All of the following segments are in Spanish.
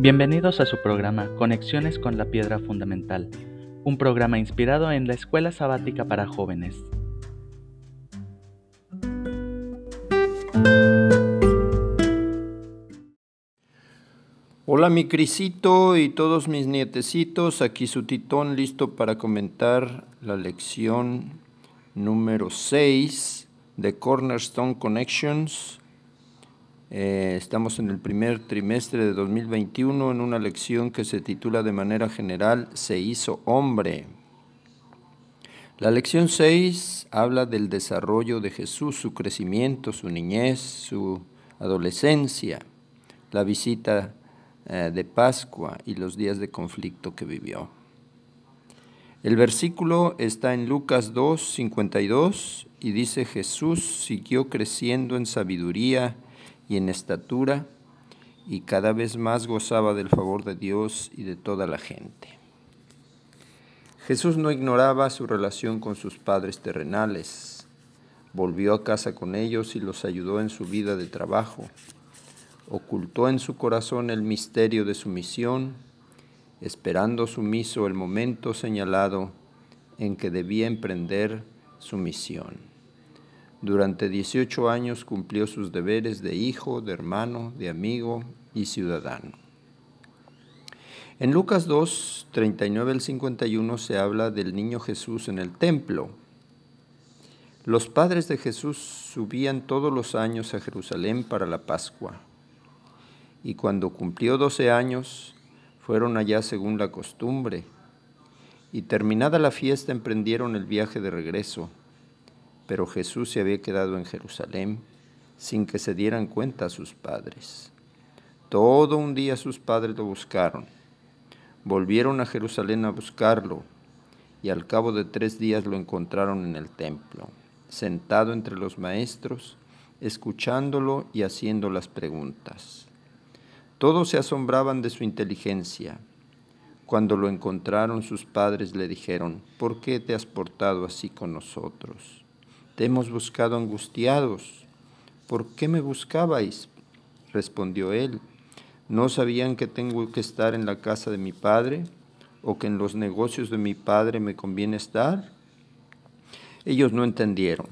Bienvenidos a su programa Conexiones con la Piedra Fundamental, un programa inspirado en la Escuela Sabática para Jóvenes. Hola mi Crisito y todos mis nietecitos, aquí su titón listo para comentar la lección número 6 de Cornerstone Connections eh, estamos en el primer trimestre de 2021 en una lección que se titula de manera general Se hizo hombre. La lección 6 habla del desarrollo de Jesús, su crecimiento, su niñez, su adolescencia, la visita eh, de Pascua y los días de conflicto que vivió. El versículo está en Lucas 2, 52 y dice Jesús siguió creciendo en sabiduría, y en estatura, y cada vez más gozaba del favor de Dios y de toda la gente. Jesús no ignoraba su relación con sus padres terrenales. Volvió a casa con ellos y los ayudó en su vida de trabajo. Ocultó en su corazón el misterio de su misión, esperando sumiso el momento señalado en que debía emprender su misión. Durante 18 años cumplió sus deberes de hijo, de hermano, de amigo y ciudadano. En Lucas 2, 39 al 51 se habla del niño Jesús en el templo. Los padres de Jesús subían todos los años a Jerusalén para la Pascua. Y cuando cumplió 12 años, fueron allá según la costumbre. Y terminada la fiesta emprendieron el viaje de regreso pero Jesús se había quedado en Jerusalén sin que se dieran cuenta sus padres. Todo un día sus padres lo buscaron. Volvieron a Jerusalén a buscarlo y al cabo de tres días lo encontraron en el templo, sentado entre los maestros, escuchándolo y haciendo las preguntas. Todos se asombraban de su inteligencia. Cuando lo encontraron sus padres le dijeron, ¿por qué te has portado así con nosotros? Te hemos buscado angustiados. ¿Por qué me buscabais? Respondió él. ¿No sabían que tengo que estar en la casa de mi padre o que en los negocios de mi padre me conviene estar? Ellos no entendieron.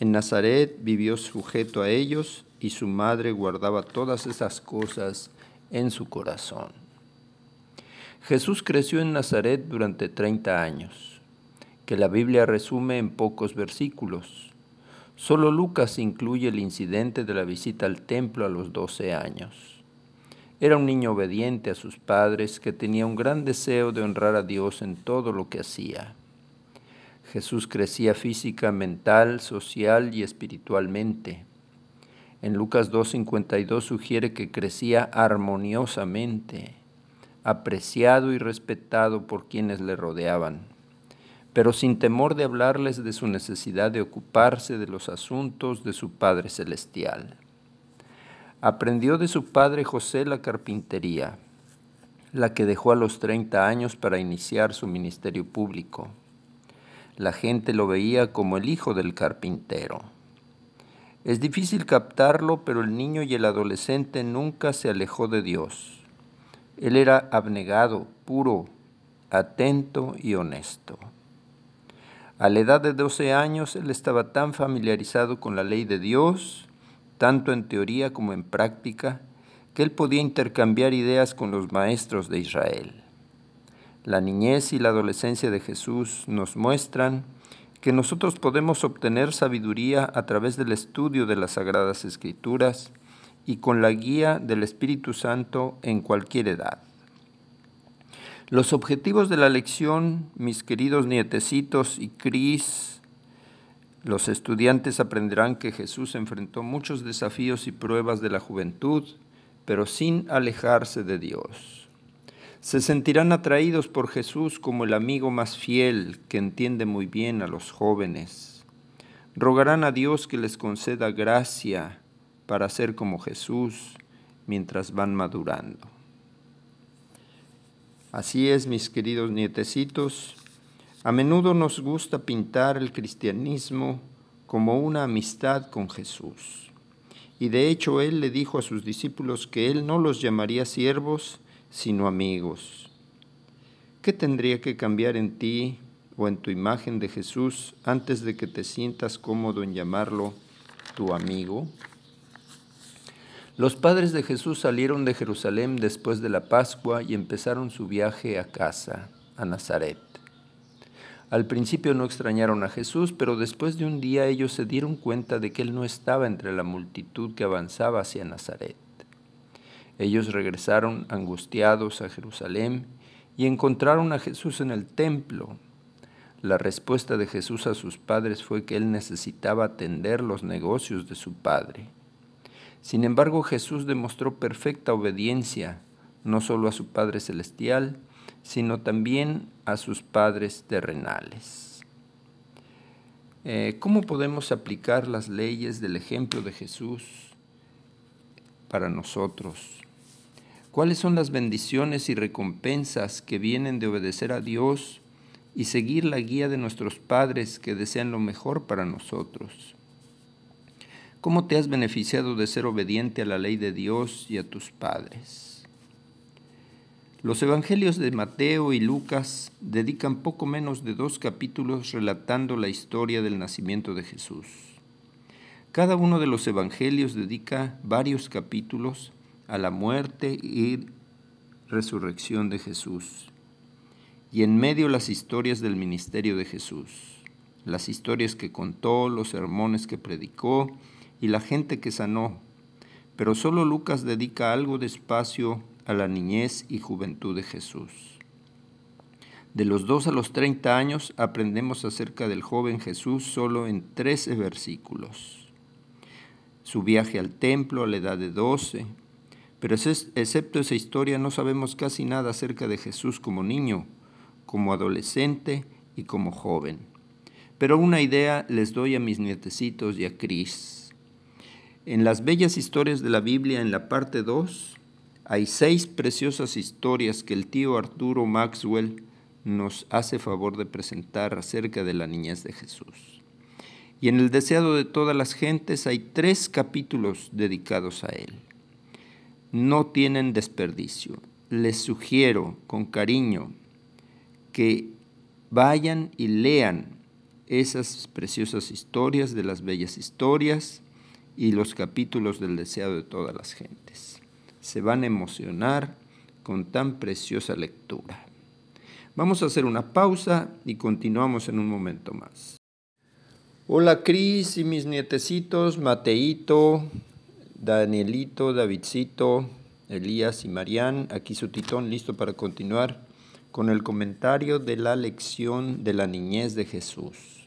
En Nazaret vivió sujeto a ellos y su madre guardaba todas esas cosas en su corazón. Jesús creció en Nazaret durante 30 años que la Biblia resume en pocos versículos. Solo Lucas incluye el incidente de la visita al templo a los 12 años. Era un niño obediente a sus padres que tenía un gran deseo de honrar a Dios en todo lo que hacía. Jesús crecía física, mental, social y espiritualmente. En Lucas 2.52 sugiere que crecía armoniosamente, apreciado y respetado por quienes le rodeaban pero sin temor de hablarles de su necesidad de ocuparse de los asuntos de su Padre Celestial. Aprendió de su padre José la carpintería, la que dejó a los 30 años para iniciar su ministerio público. La gente lo veía como el hijo del carpintero. Es difícil captarlo, pero el niño y el adolescente nunca se alejó de Dios. Él era abnegado, puro, atento y honesto. A la edad de 12 años él estaba tan familiarizado con la ley de Dios, tanto en teoría como en práctica, que él podía intercambiar ideas con los maestros de Israel. La niñez y la adolescencia de Jesús nos muestran que nosotros podemos obtener sabiduría a través del estudio de las Sagradas Escrituras y con la guía del Espíritu Santo en cualquier edad. Los objetivos de la lección, mis queridos nietecitos y Cris, los estudiantes aprenderán que Jesús enfrentó muchos desafíos y pruebas de la juventud, pero sin alejarse de Dios. Se sentirán atraídos por Jesús como el amigo más fiel que entiende muy bien a los jóvenes. Rogarán a Dios que les conceda gracia para ser como Jesús mientras van madurando. Así es, mis queridos nietecitos, a menudo nos gusta pintar el cristianismo como una amistad con Jesús. y de hecho él le dijo a sus discípulos que él no los llamaría siervos, sino amigos. ¿Qué tendría que cambiar en ti o en tu imagen de Jesús antes de que te sientas cómodo en llamarlo tu amigo? Los padres de Jesús salieron de Jerusalén después de la Pascua y empezaron su viaje a casa, a Nazaret. Al principio no extrañaron a Jesús, pero después de un día ellos se dieron cuenta de que Él no estaba entre la multitud que avanzaba hacia Nazaret. Ellos regresaron angustiados a Jerusalén y encontraron a Jesús en el templo. La respuesta de Jesús a sus padres fue que Él necesitaba atender los negocios de su Padre. Sin embargo, Jesús demostró perfecta obediencia, no solo a su Padre Celestial, sino también a sus padres terrenales. Eh, ¿Cómo podemos aplicar las leyes del ejemplo de Jesús para nosotros? ¿Cuáles son las bendiciones y recompensas que vienen de obedecer a Dios y seguir la guía de nuestros padres que desean lo mejor para nosotros? ¿Cómo te has beneficiado de ser obediente a la ley de Dios y a tus padres? Los evangelios de Mateo y Lucas dedican poco menos de dos capítulos relatando la historia del nacimiento de Jesús. Cada uno de los evangelios dedica varios capítulos a la muerte y resurrección de Jesús. Y en medio las historias del ministerio de Jesús, las historias que contó, los sermones que predicó y la gente que sanó. Pero solo Lucas dedica algo de espacio a la niñez y juventud de Jesús. De los 2 a los 30 años aprendemos acerca del joven Jesús solo en 13 versículos. Su viaje al templo a la edad de 12, pero excepto esa historia no sabemos casi nada acerca de Jesús como niño, como adolescente y como joven. Pero una idea les doy a mis nietecitos y a Cris. En las bellas historias de la Biblia, en la parte 2, hay seis preciosas historias que el tío Arturo Maxwell nos hace favor de presentar acerca de la niñez de Jesús. Y en el deseado de todas las gentes hay tres capítulos dedicados a él. No tienen desperdicio. Les sugiero con cariño que vayan y lean esas preciosas historias de las bellas historias y los capítulos del deseado de todas las gentes se van a emocionar con tan preciosa lectura. Vamos a hacer una pausa y continuamos en un momento más. Hola Cris y mis nietecitos, Mateito, Danielito, Davidcito, Elías y Marián, aquí su titón listo para continuar con el comentario de la lección de la niñez de Jesús.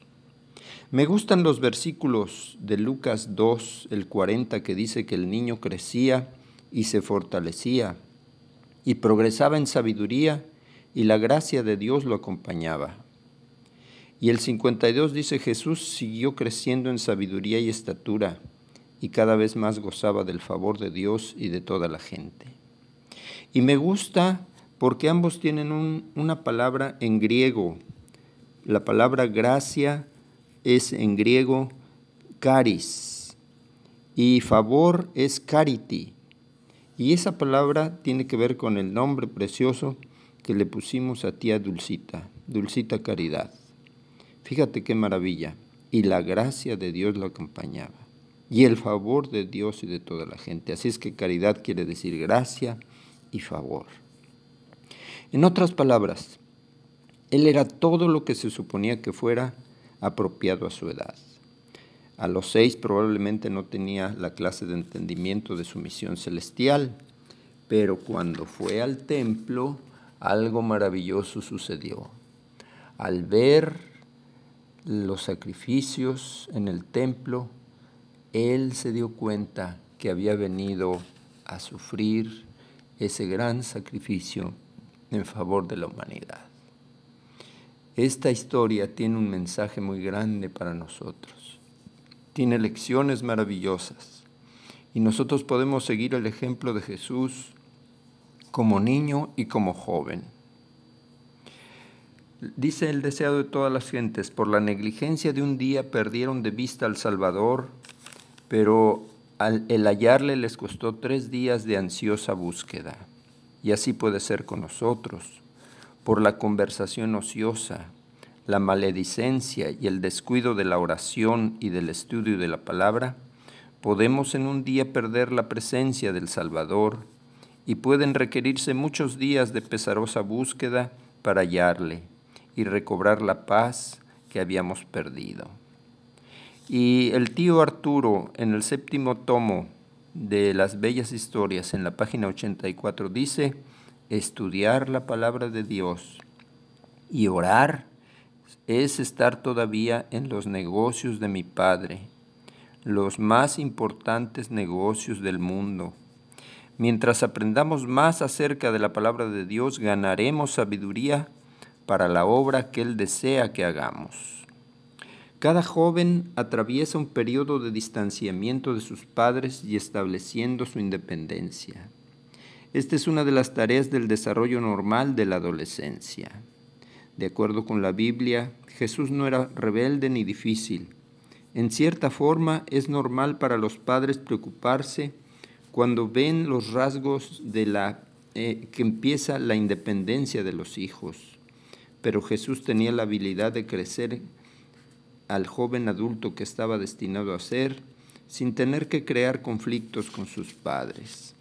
Me gustan los versículos de Lucas 2, el 40, que dice que el niño crecía y se fortalecía y progresaba en sabiduría y la gracia de Dios lo acompañaba. Y el 52 dice Jesús siguió creciendo en sabiduría y estatura y cada vez más gozaba del favor de Dios y de toda la gente. Y me gusta porque ambos tienen una palabra en griego. La palabra gracia es en griego caris y favor es cariti. Y esa palabra tiene que ver con el nombre precioso que le pusimos a tía Dulcita, Dulcita Caridad. Fíjate qué maravilla. Y la gracia de Dios lo acompañaba. Y el favor de Dios y de toda la gente. Así es que caridad quiere decir gracia y favor. En otras palabras, Él era todo lo que se suponía que fuera apropiado a su edad. A los seis probablemente no tenía la clase de entendimiento de su misión celestial, pero cuando fue al templo, algo maravilloso sucedió. Al ver los sacrificios en el templo, él se dio cuenta que había venido a sufrir ese gran sacrificio en favor de la humanidad. Esta historia tiene un mensaje muy grande para nosotros tiene lecciones maravillosas. Y nosotros podemos seguir el ejemplo de Jesús como niño y como joven. Dice el deseado de todas las gentes, por la negligencia de un día perdieron de vista al Salvador, pero el hallarle les costó tres días de ansiosa búsqueda. Y así puede ser con nosotros, por la conversación ociosa, la maledicencia y el descuido de la oración y del estudio de la palabra, podemos en un día perder la presencia del Salvador y pueden requerirse muchos días de pesarosa búsqueda para hallarle y recobrar la paz que habíamos perdido. Y el tío Arturo en el séptimo tomo de las bellas historias en la página 84 dice, estudiar la palabra de Dios y orar es estar todavía en los negocios de mi Padre, los más importantes negocios del mundo. Mientras aprendamos más acerca de la palabra de Dios, ganaremos sabiduría para la obra que Él desea que hagamos. Cada joven atraviesa un periodo de distanciamiento de sus padres y estableciendo su independencia. Esta es una de las tareas del desarrollo normal de la adolescencia. De acuerdo con la Biblia, Jesús no era rebelde ni difícil. En cierta forma es normal para los padres preocuparse cuando ven los rasgos de la eh, que empieza la independencia de los hijos. Pero Jesús tenía la habilidad de crecer al joven adulto que estaba destinado a ser sin tener que crear conflictos con sus padres.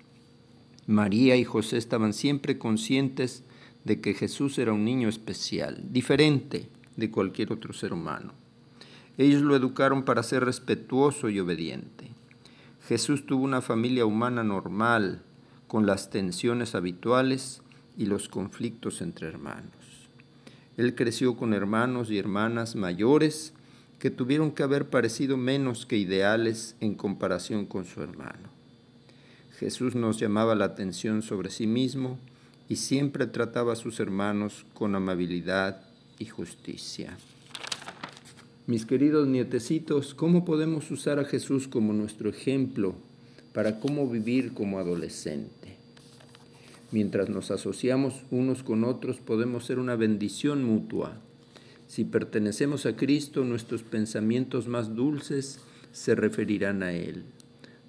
María y José estaban siempre conscientes de que Jesús era un niño especial, diferente de cualquier otro ser humano. Ellos lo educaron para ser respetuoso y obediente. Jesús tuvo una familia humana normal, con las tensiones habituales y los conflictos entre hermanos. Él creció con hermanos y hermanas mayores que tuvieron que haber parecido menos que ideales en comparación con su hermano. Jesús nos llamaba la atención sobre sí mismo y siempre trataba a sus hermanos con amabilidad y justicia. Mis queridos nietecitos, ¿cómo podemos usar a Jesús como nuestro ejemplo para cómo vivir como adolescente? Mientras nos asociamos unos con otros podemos ser una bendición mutua si pertenecemos a Cristo, nuestros pensamientos más dulces se referirán a Él.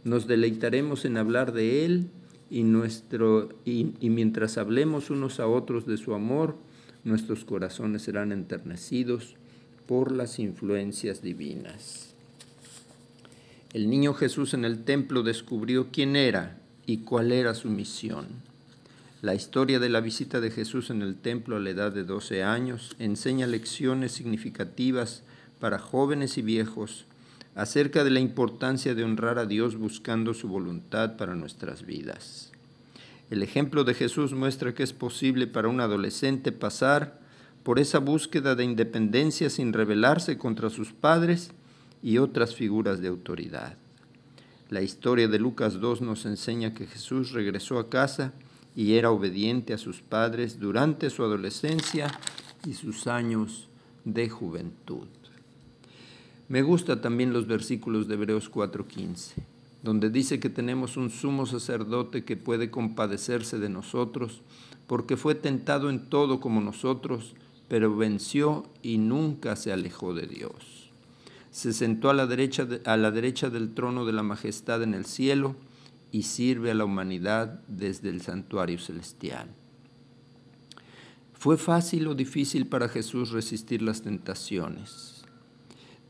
Nos deleitaremos en hablar de Él y, nuestro, y, mientras hablemos unos a otros de su amor, nuestros corazones serán enternecidos por las influencias divinas. El niño Jesús en el templo descubrió quién era y cuál era su misión. La historia de la visita de Jesús en el templo a la edad de 12 años enseña lecciones significativas para jóvenes y viejos acerca de la importancia de honrar a Dios buscando su voluntad para nuestras vidas. El ejemplo de Jesús muestra que es posible para un adolescente pasar por esa búsqueda de independencia sin rebelarse contra sus padres y otras figuras de autoridad. La historia de Lucas 2 nos enseña que Jesús regresó a casa y era obediente a sus padres durante su adolescencia y sus años de juventud. Me gusta también los versículos de Hebreos 4:15, donde dice que tenemos un sumo sacerdote que puede compadecerse de nosotros, porque fue tentado en todo como nosotros, pero venció y nunca se alejó de Dios. Se sentó a la derecha, a la derecha del trono de la majestad en el cielo, y sirve a la humanidad desde el santuario celestial. ¿Fue fácil o difícil para Jesús resistir las tentaciones?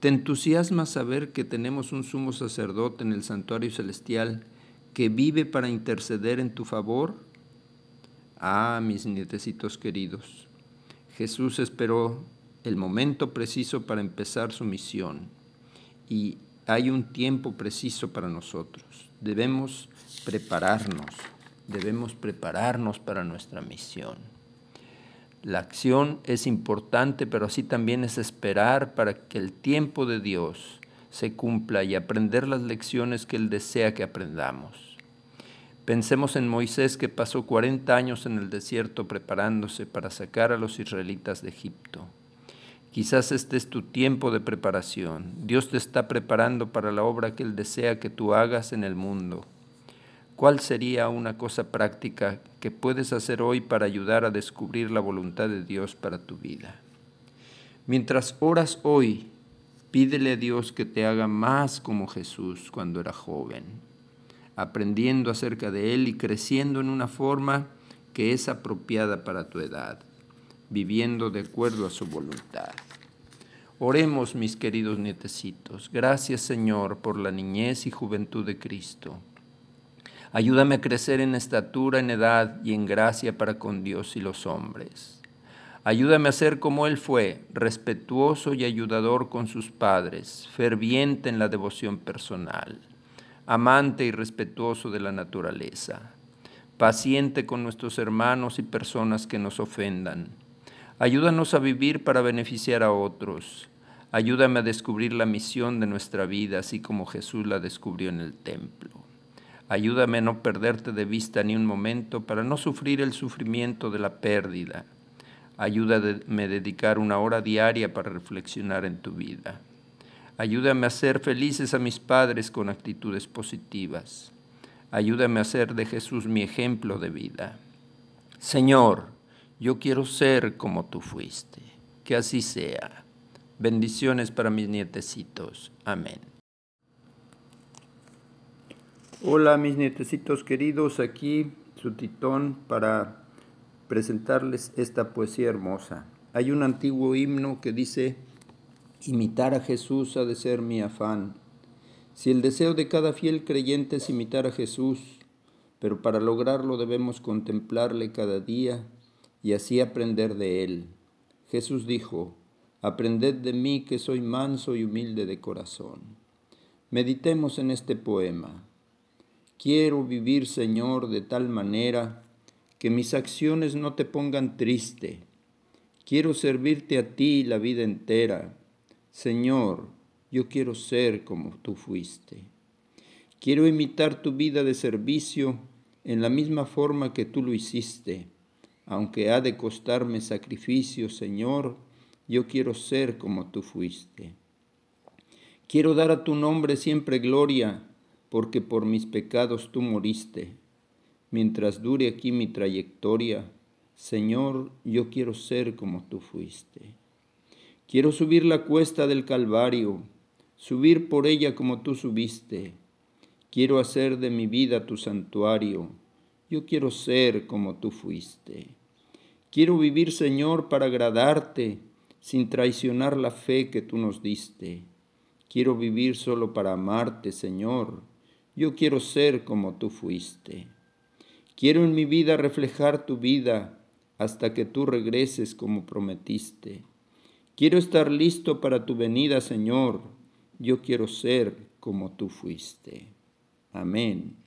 ¿Te entusiasma saber que tenemos un sumo sacerdote en el santuario celestial que vive para interceder en tu favor? Ah, mis nietecitos queridos, Jesús esperó el momento preciso para empezar su misión y hay un tiempo preciso para nosotros. Debemos prepararnos, debemos prepararnos para nuestra misión. La acción es importante, pero así también es esperar para que el tiempo de Dios se cumpla y aprender las lecciones que Él desea que aprendamos. Pensemos en Moisés que pasó 40 años en el desierto preparándose para sacar a los israelitas de Egipto. Quizás este es tu tiempo de preparación. Dios te está preparando para la obra que Él desea que tú hagas en el mundo. ¿Cuál sería una cosa práctica que puedes hacer hoy para ayudar a descubrir la voluntad de Dios para tu vida? Mientras oras hoy, pídele a Dios que te haga más como Jesús cuando era joven. aprendiendo acerca de Él y creciendo en una forma que es apropiada para tu edad, viviendo de acuerdo a su voluntad. Oremos, mis queridos nietecitos. Gracias, Señor, por la niñez y juventud de Cristo. Ayúdame a crecer en estatura, en edad y en gracia para con Dios y los hombres. Ayúdame a ser como Él fue, respetuoso y ayudador con sus padres, ferviente en la devoción personal, amante y respetuoso de la naturaleza, paciente con nuestros hermanos y personas que nos ofendan. Ayúdanos a vivir para beneficiar a otros. Ayúdame a descubrir la misión de nuestra vida, así como Jesús la descubrió en el templo. Ayúdame a no perderte de vista ni un momento para no sufrir el sufrimiento de la pérdida Ayúdame a dedicar una hora diaria para reflexionar en tu vida. Ayúdame a ser felices a mis padres con actitudes positivas. Ayúdame a ser de Jesús mi ejemplo de vida. Señor, yo quiero ser como tú fuiste. Que así sea. Bendiciones para mis nietecitos. Amén. Hola mis nietecitos queridos, aquí su titón para presentarles esta poesía hermosa. Hay un antiguo himno que dice, imitar a Jesús ha de ser mi afán. Si el deseo de cada fiel creyente es imitar a Jesús, pero para lograrlo debemos contemplarle cada día y así aprender de él. Jesús dijo, Aprended de mí que soy manso y humilde de corazón. Meditemos en este poema. Quiero vivir, Señor, de tal manera que mis acciones no te pongan triste. Quiero servirte a ti la vida entera. Señor, yo quiero ser como tú fuiste. Quiero imitar tu vida de servicio en la misma forma que tú lo hiciste. Aunque ha de costarme sacrificio, Señor, yo quiero ser como tú fuiste. Quiero dar a tu nombre siempre gloria, porque por mis pecados tú moriste mientras dure aquí mi trayectoria, Señor, yo quiero ser como tú fuiste. Quiero subir la cuesta del Calvario, subir por ella como tú subiste. Quiero hacer de mi vida tu santuario. Yo quiero ser como tú fuiste. Quiero vivir, Señor, para agradarte, sin traicionar la fe que tú nos diste. Quiero vivir solo para amarte, Señor. Yo quiero ser como tú fuiste. Quiero en mi vida reflejar tu vida hasta que tú regreses como prometiste. Quiero estar listo para tu venida, Señor. Yo quiero ser como tú fuiste. Amén.